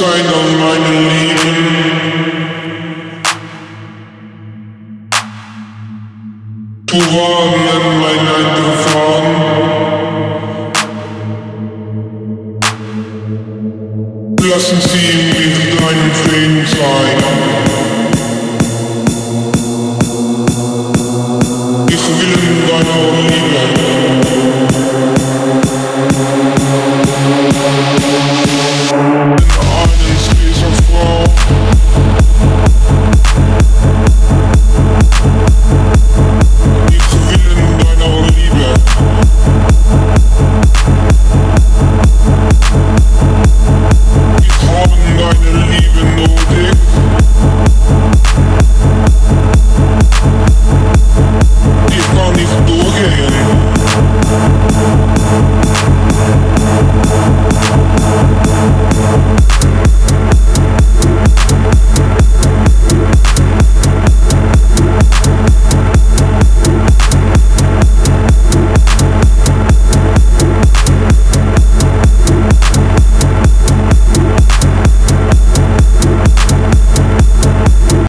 sein an meine Liebe. Du warnen mein Eingefahren. Lassen Sie mich deinen Frieden sein.